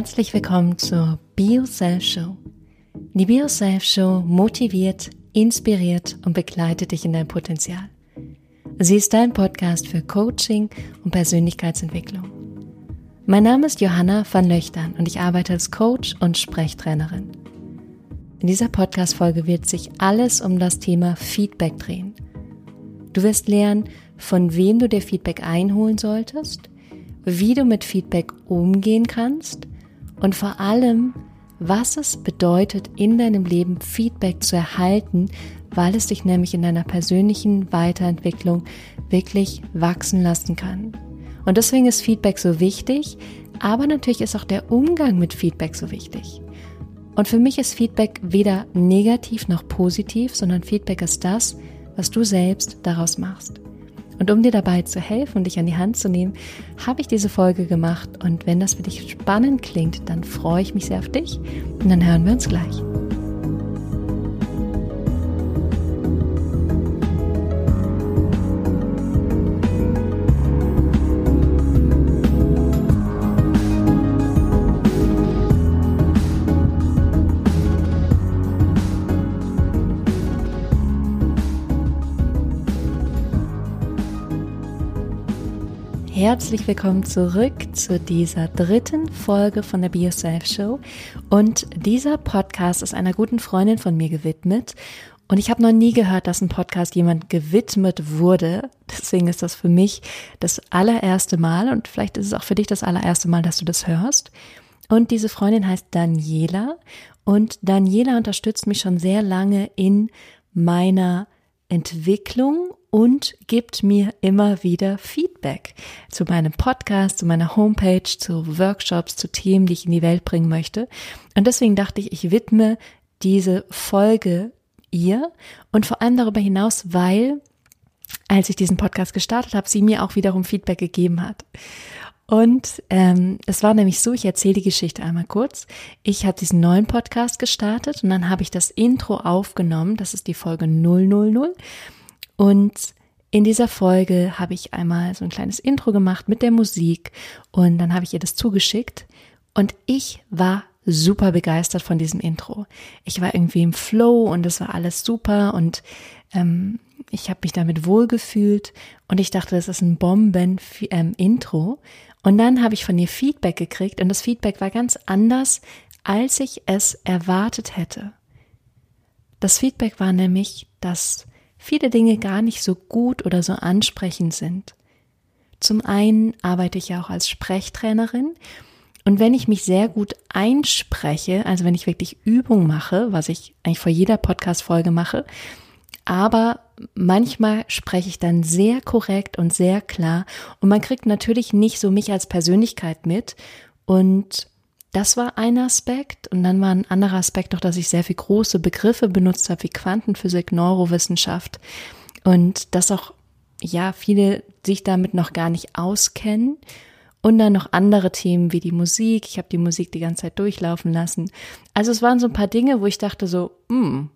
Herzlich willkommen zur BioSelf Show. Die BioSelf Show motiviert, inspiriert und begleitet dich in dein Potenzial. Sie ist dein Podcast für Coaching und Persönlichkeitsentwicklung. Mein Name ist Johanna van Löchtern und ich arbeite als Coach und Sprechtrainerin. In dieser Podcast-Folge wird sich alles um das Thema Feedback drehen. Du wirst lernen, von wem du dir Feedback einholen solltest, wie du mit Feedback umgehen kannst und vor allem, was es bedeutet, in deinem Leben Feedback zu erhalten, weil es dich nämlich in deiner persönlichen Weiterentwicklung wirklich wachsen lassen kann. Und deswegen ist Feedback so wichtig, aber natürlich ist auch der Umgang mit Feedback so wichtig. Und für mich ist Feedback weder negativ noch positiv, sondern Feedback ist das, was du selbst daraus machst. Und um dir dabei zu helfen und dich an die Hand zu nehmen, habe ich diese Folge gemacht. Und wenn das für dich spannend klingt, dann freue ich mich sehr auf dich. Und dann hören wir uns gleich. Herzlich willkommen zurück zu dieser dritten Folge von der Be Yourself Show. Und dieser Podcast ist einer guten Freundin von mir gewidmet. Und ich habe noch nie gehört, dass ein Podcast jemand gewidmet wurde. Deswegen ist das für mich das allererste Mal und vielleicht ist es auch für dich das allererste Mal, dass du das hörst. Und diese Freundin heißt Daniela und Daniela unterstützt mich schon sehr lange in meiner Entwicklung und gibt mir immer wieder Feedback zu meinem Podcast, zu meiner Homepage, zu Workshops, zu Themen, die ich in die Welt bringen möchte. Und deswegen dachte ich, ich widme diese Folge ihr und vor allem darüber hinaus, weil als ich diesen Podcast gestartet habe, sie mir auch wiederum Feedback gegeben hat. Und ähm, es war nämlich so, ich erzähle die Geschichte einmal kurz. Ich habe diesen neuen Podcast gestartet und dann habe ich das Intro aufgenommen. Das ist die Folge 000. Und in dieser Folge habe ich einmal so ein kleines Intro gemacht mit der Musik und dann habe ich ihr das zugeschickt und ich war super begeistert von diesem Intro. Ich war irgendwie im Flow und es war alles super und ähm, ich habe mich damit wohlgefühlt und ich dachte, das ist ein Bomben-Intro. Und dann habe ich von ihr Feedback gekriegt und das Feedback war ganz anders, als ich es erwartet hätte. Das Feedback war nämlich, dass viele Dinge gar nicht so gut oder so ansprechend sind. Zum einen arbeite ich ja auch als Sprechtrainerin. Und wenn ich mich sehr gut einspreche, also wenn ich wirklich Übung mache, was ich eigentlich vor jeder Podcast-Folge mache, aber manchmal spreche ich dann sehr korrekt und sehr klar. Und man kriegt natürlich nicht so mich als Persönlichkeit mit. Und das war ein Aspekt. Und dann war ein anderer Aspekt noch, dass ich sehr viel große Begriffe benutzt habe, wie Quantenphysik, Neurowissenschaft. Und dass auch, ja, viele sich damit noch gar nicht auskennen. Und dann noch andere Themen wie die Musik. Ich habe die Musik die ganze Zeit durchlaufen lassen. Also es waren so ein paar Dinge, wo ich dachte so, hm.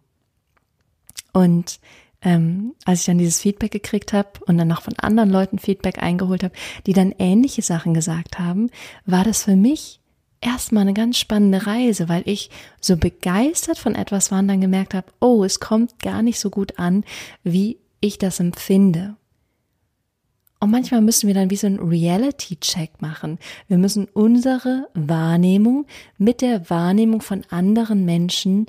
Und ähm, als ich dann dieses Feedback gekriegt habe und dann noch von anderen Leuten Feedback eingeholt habe, die dann ähnliche Sachen gesagt haben, war das für mich erstmal eine ganz spannende Reise, weil ich so begeistert von etwas war und dann gemerkt habe, oh, es kommt gar nicht so gut an, wie ich das empfinde. Und manchmal müssen wir dann wie so ein Reality-Check machen. Wir müssen unsere Wahrnehmung mit der Wahrnehmung von anderen Menschen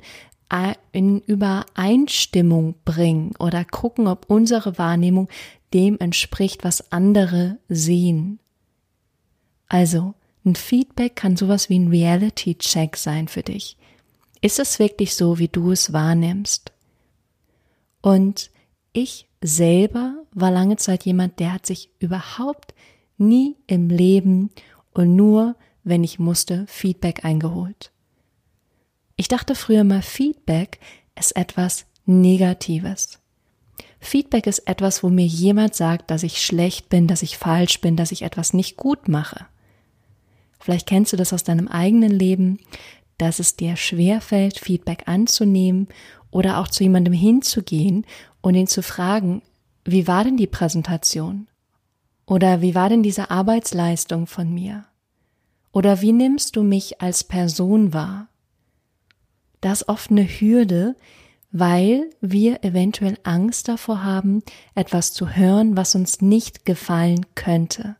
äh, in Übereinstimmung bringen oder gucken, ob unsere Wahrnehmung dem entspricht, was andere sehen. Also, ein Feedback kann sowas wie ein Reality-Check sein für dich. Ist es wirklich so, wie du es wahrnimmst? Und ich selber war lange Zeit jemand, der hat sich überhaupt nie im Leben und nur, wenn ich musste, Feedback eingeholt. Ich dachte früher mal, Feedback ist etwas Negatives. Feedback ist etwas, wo mir jemand sagt, dass ich schlecht bin, dass ich falsch bin, dass ich etwas nicht gut mache. Vielleicht kennst du das aus deinem eigenen Leben, dass es dir schwerfällt, Feedback anzunehmen oder auch zu jemandem hinzugehen und ihn zu fragen, wie war denn die Präsentation? Oder wie war denn diese Arbeitsleistung von mir? Oder wie nimmst du mich als Person wahr? Das ist oft eine Hürde, weil wir eventuell Angst davor haben, etwas zu hören, was uns nicht gefallen könnte.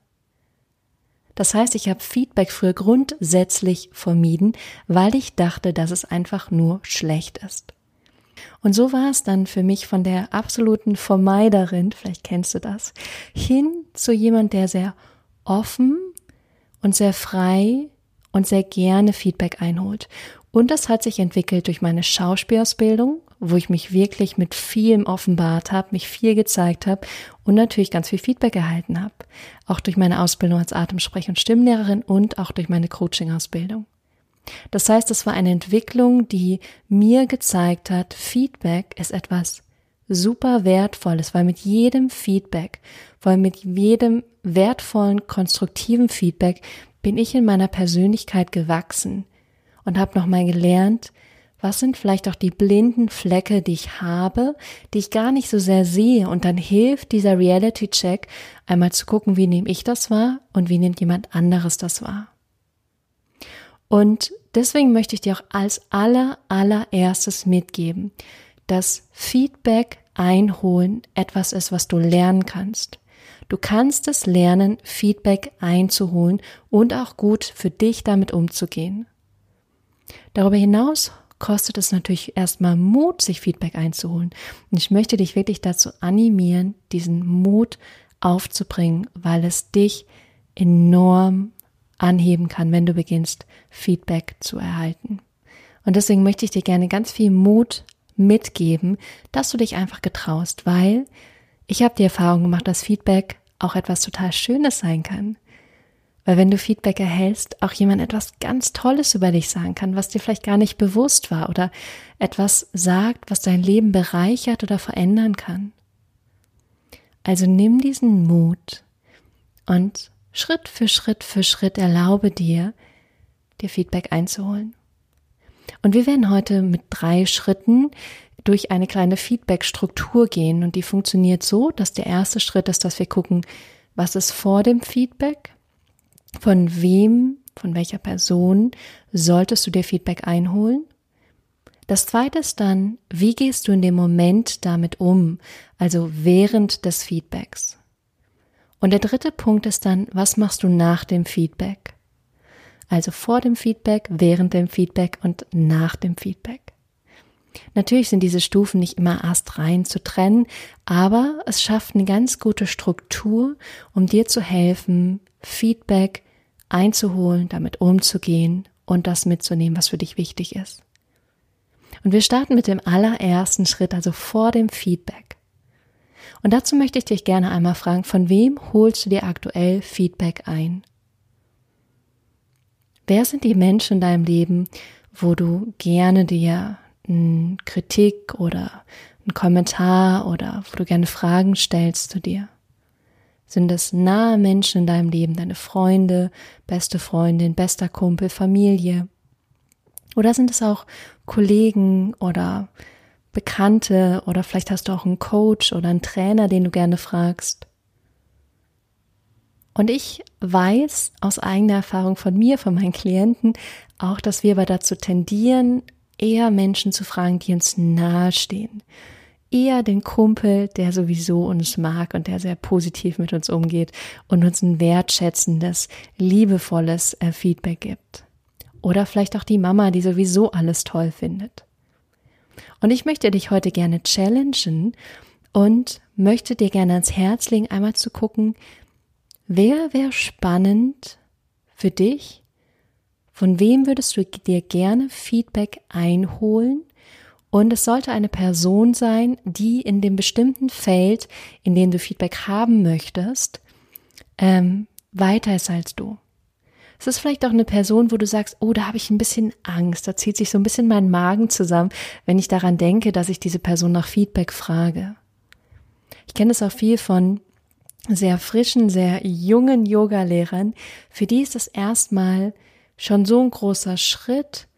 Das heißt, ich habe Feedback früher grundsätzlich vermieden, weil ich dachte, dass es einfach nur schlecht ist. Und so war es dann für mich von der absoluten Vermeiderin, vielleicht kennst du das, hin zu jemand, der sehr offen und sehr frei und sehr gerne Feedback einholt. Und das hat sich entwickelt durch meine Schauspielausbildung, wo ich mich wirklich mit vielem offenbart habe, mich viel gezeigt habe und natürlich ganz viel Feedback erhalten habe. Auch durch meine Ausbildung als Atemsprech- und Stimmlehrerin und auch durch meine Coaching-Ausbildung. Das heißt, es war eine Entwicklung, die mir gezeigt hat, Feedback ist etwas super wertvolles, weil mit jedem Feedback, weil mit jedem wertvollen, konstruktiven Feedback bin ich in meiner Persönlichkeit gewachsen und habe nochmal gelernt, was sind vielleicht auch die blinden Flecke, die ich habe, die ich gar nicht so sehr sehe. Und dann hilft dieser Reality-Check einmal zu gucken, wie nehme ich das wahr und wie nimmt jemand anderes das wahr. Und deswegen möchte ich dir auch als aller, allererstes mitgeben, dass Feedback einholen etwas ist, was du lernen kannst. Du kannst es lernen, Feedback einzuholen und auch gut für dich damit umzugehen. Darüber hinaus kostet es natürlich erstmal Mut, sich Feedback einzuholen. Und ich möchte dich wirklich dazu animieren, diesen Mut aufzubringen, weil es dich enorm anheben kann, wenn du beginnst, Feedback zu erhalten. Und deswegen möchte ich dir gerne ganz viel Mut mitgeben, dass du dich einfach getraust, weil ich habe die Erfahrung gemacht, dass Feedback auch etwas total Schönes sein kann. Weil wenn du Feedback erhältst, auch jemand etwas ganz Tolles über dich sagen kann, was dir vielleicht gar nicht bewusst war oder etwas sagt, was dein Leben bereichert oder verändern kann. Also nimm diesen Mut und Schritt für Schritt für Schritt erlaube dir, dir Feedback einzuholen. Und wir werden heute mit drei Schritten durch eine kleine Feedback-Struktur gehen und die funktioniert so, dass der erste Schritt ist, dass wir gucken, was ist vor dem Feedback, von wem, von welcher Person solltest du dir Feedback einholen. Das zweite ist dann, wie gehst du in dem Moment damit um, also während des Feedbacks. Und der dritte Punkt ist dann, was machst du nach dem Feedback? Also vor dem Feedback, während dem Feedback und nach dem Feedback. Natürlich sind diese Stufen nicht immer astrein zu trennen, aber es schafft eine ganz gute Struktur, um dir zu helfen, Feedback einzuholen, damit umzugehen und das mitzunehmen, was für dich wichtig ist. Und wir starten mit dem allerersten Schritt, also vor dem Feedback. Und dazu möchte ich dich gerne einmal fragen, von wem holst du dir aktuell Feedback ein? Wer sind die Menschen in deinem Leben, wo du gerne dir eine Kritik oder einen Kommentar oder wo du gerne Fragen stellst zu dir? Sind es nahe Menschen in deinem Leben, deine Freunde, beste Freundin, bester Kumpel, Familie? Oder sind es auch Kollegen oder Bekannte oder vielleicht hast du auch einen Coach oder einen Trainer, den du gerne fragst. Und ich weiß aus eigener Erfahrung von mir, von meinen Klienten, auch, dass wir aber dazu tendieren, eher Menschen zu fragen, die uns nahestehen. Eher den Kumpel, der sowieso uns mag und der sehr positiv mit uns umgeht und uns ein wertschätzendes, liebevolles äh, Feedback gibt. Oder vielleicht auch die Mama, die sowieso alles toll findet. Und ich möchte dich heute gerne challengen und möchte dir gerne ans Herz legen, einmal zu gucken, wer wäre spannend für dich? Von wem würdest du dir gerne Feedback einholen? Und es sollte eine Person sein, die in dem bestimmten Feld, in dem du Feedback haben möchtest, ähm, weiter ist als du. Es ist vielleicht auch eine Person, wo du sagst, oh, da habe ich ein bisschen Angst, da zieht sich so ein bisschen mein Magen zusammen, wenn ich daran denke, dass ich diese Person nach Feedback frage. Ich kenne es auch viel von sehr frischen, sehr jungen Yoga-Lehrern, für die ist es erstmal schon so ein großer Schritt,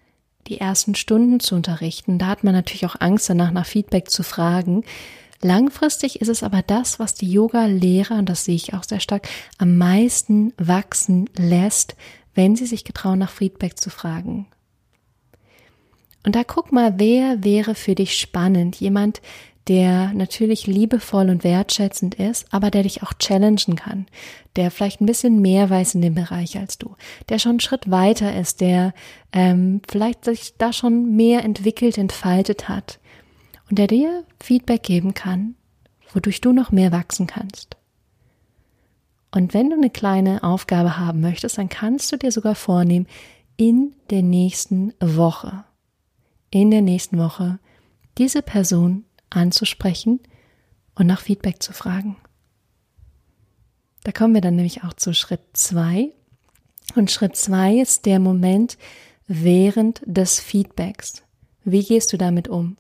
die ersten Stunden zu unterrichten. Da hat man natürlich auch Angst danach, nach Feedback zu fragen. Langfristig ist es aber das, was die Yoga-Lehrer, und das sehe ich auch sehr stark, am meisten wachsen lässt, wenn sie sich getrauen, nach Feedback zu fragen. Und da guck mal, wer wäre für dich spannend? Jemand, der natürlich liebevoll und wertschätzend ist, aber der dich auch challengen kann, der vielleicht ein bisschen mehr weiß in dem Bereich als du, der schon einen Schritt weiter ist, der ähm, vielleicht sich da schon mehr entwickelt, entfaltet hat und der dir Feedback geben kann, wodurch du noch mehr wachsen kannst. Und wenn du eine kleine Aufgabe haben möchtest, dann kannst du dir sogar vornehmen, in der nächsten Woche, in der nächsten Woche diese Person anzusprechen und nach Feedback zu fragen. Da kommen wir dann nämlich auch zu Schritt zwei. Und Schritt zwei ist der Moment während des Feedbacks. Wie gehst du damit um?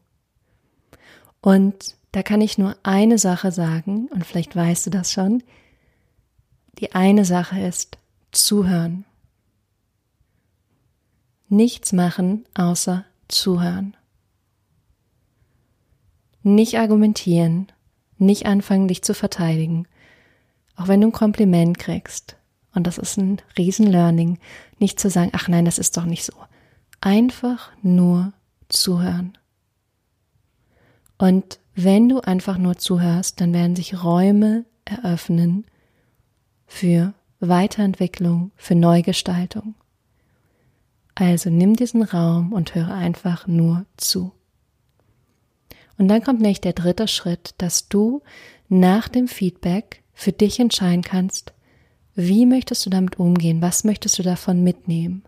Und da kann ich nur eine Sache sagen, und vielleicht weißt du das schon. Die eine Sache ist zuhören. Nichts machen außer zuhören. Nicht argumentieren, nicht anfangen, dich zu verteidigen. Auch wenn du ein Kompliment kriegst, und das ist ein Riesen-Learning, nicht zu sagen, ach nein, das ist doch nicht so. Einfach nur zuhören. Und wenn du einfach nur zuhörst, dann werden sich Räume eröffnen für Weiterentwicklung, für Neugestaltung. Also nimm diesen Raum und höre einfach nur zu. Und dann kommt nämlich der dritte Schritt, dass du nach dem Feedback für dich entscheiden kannst, wie möchtest du damit umgehen, was möchtest du davon mitnehmen.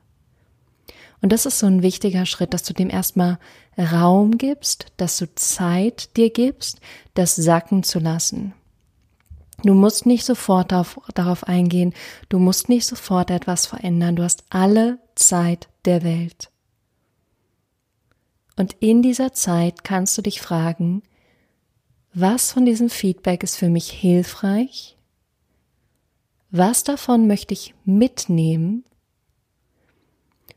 Und das ist so ein wichtiger Schritt, dass du dem erstmal Raum gibst, dass du Zeit dir gibst, das sacken zu lassen. Du musst nicht sofort darauf, darauf eingehen, du musst nicht sofort etwas verändern, du hast alle Zeit der Welt. Und in dieser Zeit kannst du dich fragen, was von diesem Feedback ist für mich hilfreich? Was davon möchte ich mitnehmen?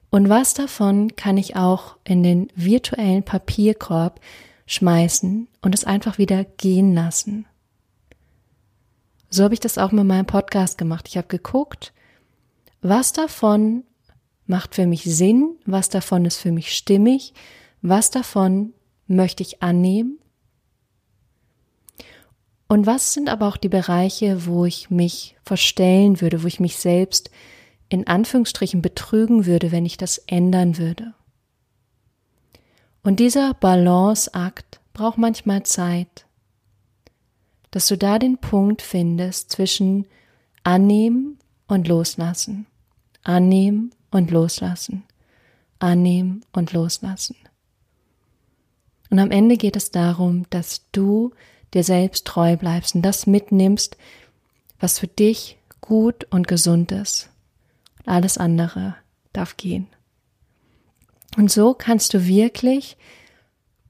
Und was davon kann ich auch in den virtuellen Papierkorb schmeißen und es einfach wieder gehen lassen? So habe ich das auch mit meinem Podcast gemacht. Ich habe geguckt, was davon macht für mich Sinn, was davon ist für mich stimmig, was davon möchte ich annehmen? Und was sind aber auch die Bereiche, wo ich mich verstellen würde, wo ich mich selbst in Anführungsstrichen betrügen würde, wenn ich das ändern würde? Und dieser Balanceakt braucht manchmal Zeit, dass du da den Punkt findest zwischen annehmen und loslassen, annehmen und loslassen, annehmen und loslassen. Und am Ende geht es darum, dass du dir selbst treu bleibst und das mitnimmst, was für dich gut und gesund ist. Und alles andere darf gehen. Und so kannst du wirklich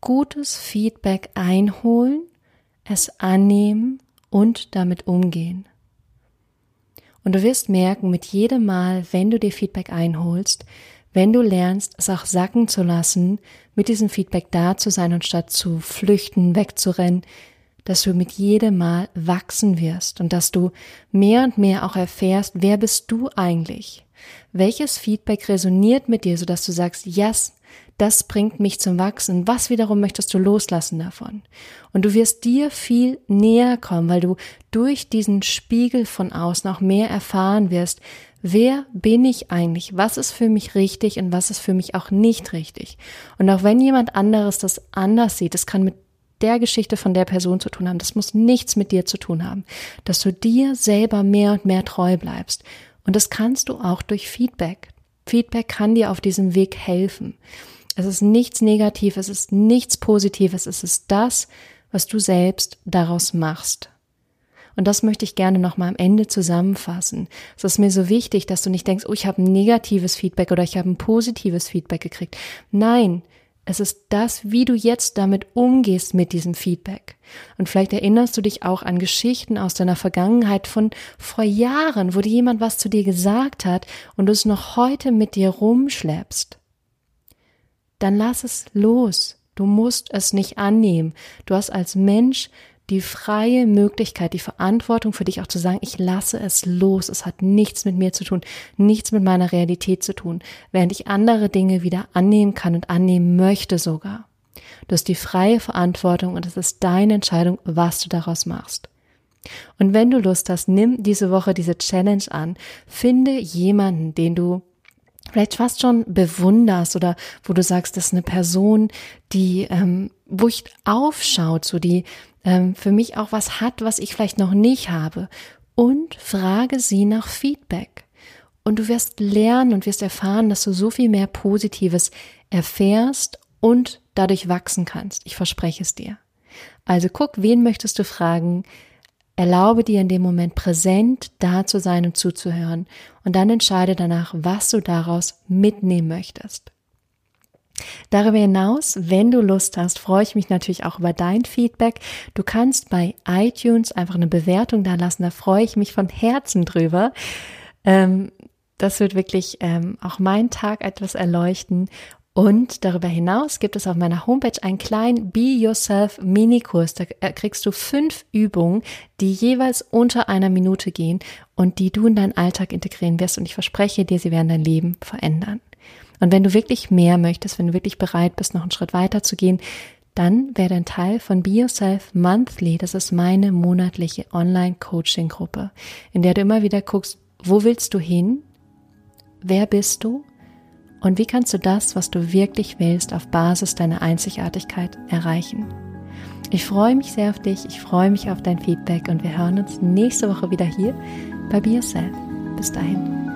gutes Feedback einholen, es annehmen und damit umgehen. Und du wirst merken, mit jedem Mal, wenn du dir Feedback einholst, wenn du lernst, es auch sacken zu lassen, mit diesem Feedback da zu sein und statt zu flüchten, wegzurennen, dass du mit jedem Mal wachsen wirst und dass du mehr und mehr auch erfährst, wer bist du eigentlich? Welches Feedback resoniert mit dir, sodass du sagst, yes, das bringt mich zum Wachsen. Was wiederum möchtest du loslassen davon? Und du wirst dir viel näher kommen, weil du durch diesen Spiegel von außen auch mehr erfahren wirst, wer bin ich eigentlich? Was ist für mich richtig und was ist für mich auch nicht richtig? Und auch wenn jemand anderes das anders sieht, das kann mit der Geschichte von der Person zu tun haben. Das muss nichts mit dir zu tun haben. Dass du dir selber mehr und mehr treu bleibst. Und das kannst du auch durch Feedback. Feedback kann dir auf diesem Weg helfen. Es ist nichts Negatives, es ist nichts Positives, es ist das, was du selbst daraus machst. Und das möchte ich gerne nochmal am Ende zusammenfassen. Es ist mir so wichtig, dass du nicht denkst, oh, ich habe ein negatives Feedback oder ich habe ein positives Feedback gekriegt. Nein, es ist das, wie du jetzt damit umgehst mit diesem Feedback. Und vielleicht erinnerst du dich auch an Geschichten aus deiner Vergangenheit von vor Jahren, wo dir jemand was zu dir gesagt hat und du es noch heute mit dir rumschleppst. Dann lass es los. Du musst es nicht annehmen. Du hast als Mensch die freie Möglichkeit, die Verantwortung für dich auch zu sagen, ich lasse es los, es hat nichts mit mir zu tun, nichts mit meiner Realität zu tun, während ich andere Dinge wieder annehmen kann und annehmen möchte sogar. Du hast die freie Verantwortung und es ist deine Entscheidung, was du daraus machst. Und wenn du Lust hast, nimm diese Woche diese Challenge an. Finde jemanden, den du vielleicht fast schon bewunderst oder wo du sagst, das ist eine Person, die, ähm, wo ich aufschaut, so die ähm, für mich auch was hat, was ich vielleicht noch nicht habe. Und frage sie nach Feedback. Und du wirst lernen und wirst erfahren, dass du so viel mehr Positives erfährst und dadurch wachsen kannst. Ich verspreche es dir. Also guck, wen möchtest du fragen? Erlaube dir in dem Moment präsent da zu sein und zuzuhören und dann entscheide danach, was du daraus mitnehmen möchtest. Darüber hinaus, wenn du Lust hast, freue ich mich natürlich auch über dein Feedback. Du kannst bei iTunes einfach eine Bewertung da lassen, da freue ich mich von Herzen drüber. Ähm, das wird wirklich ähm, auch meinen Tag etwas erleuchten und darüber hinaus gibt es auf meiner Homepage einen kleinen Be Yourself Minikurs. Da äh, kriegst du fünf Übungen, die jeweils unter einer Minute gehen und die du in deinen Alltag integrieren wirst. Und ich verspreche dir, sie werden dein Leben verändern. Und wenn du wirklich mehr möchtest, wenn du wirklich bereit bist, noch einen Schritt weiter zu gehen, dann werde ein Teil von Be Yourself Monthly. Das ist meine monatliche Online-Coaching-Gruppe, in der du immer wieder guckst, wo willst du hin? Wer bist du? Und wie kannst du das, was du wirklich willst, auf Basis deiner Einzigartigkeit erreichen? Ich freue mich sehr auf dich, ich freue mich auf dein Feedback und wir hören uns nächste Woche wieder hier bei Be Yourself. Bis dahin.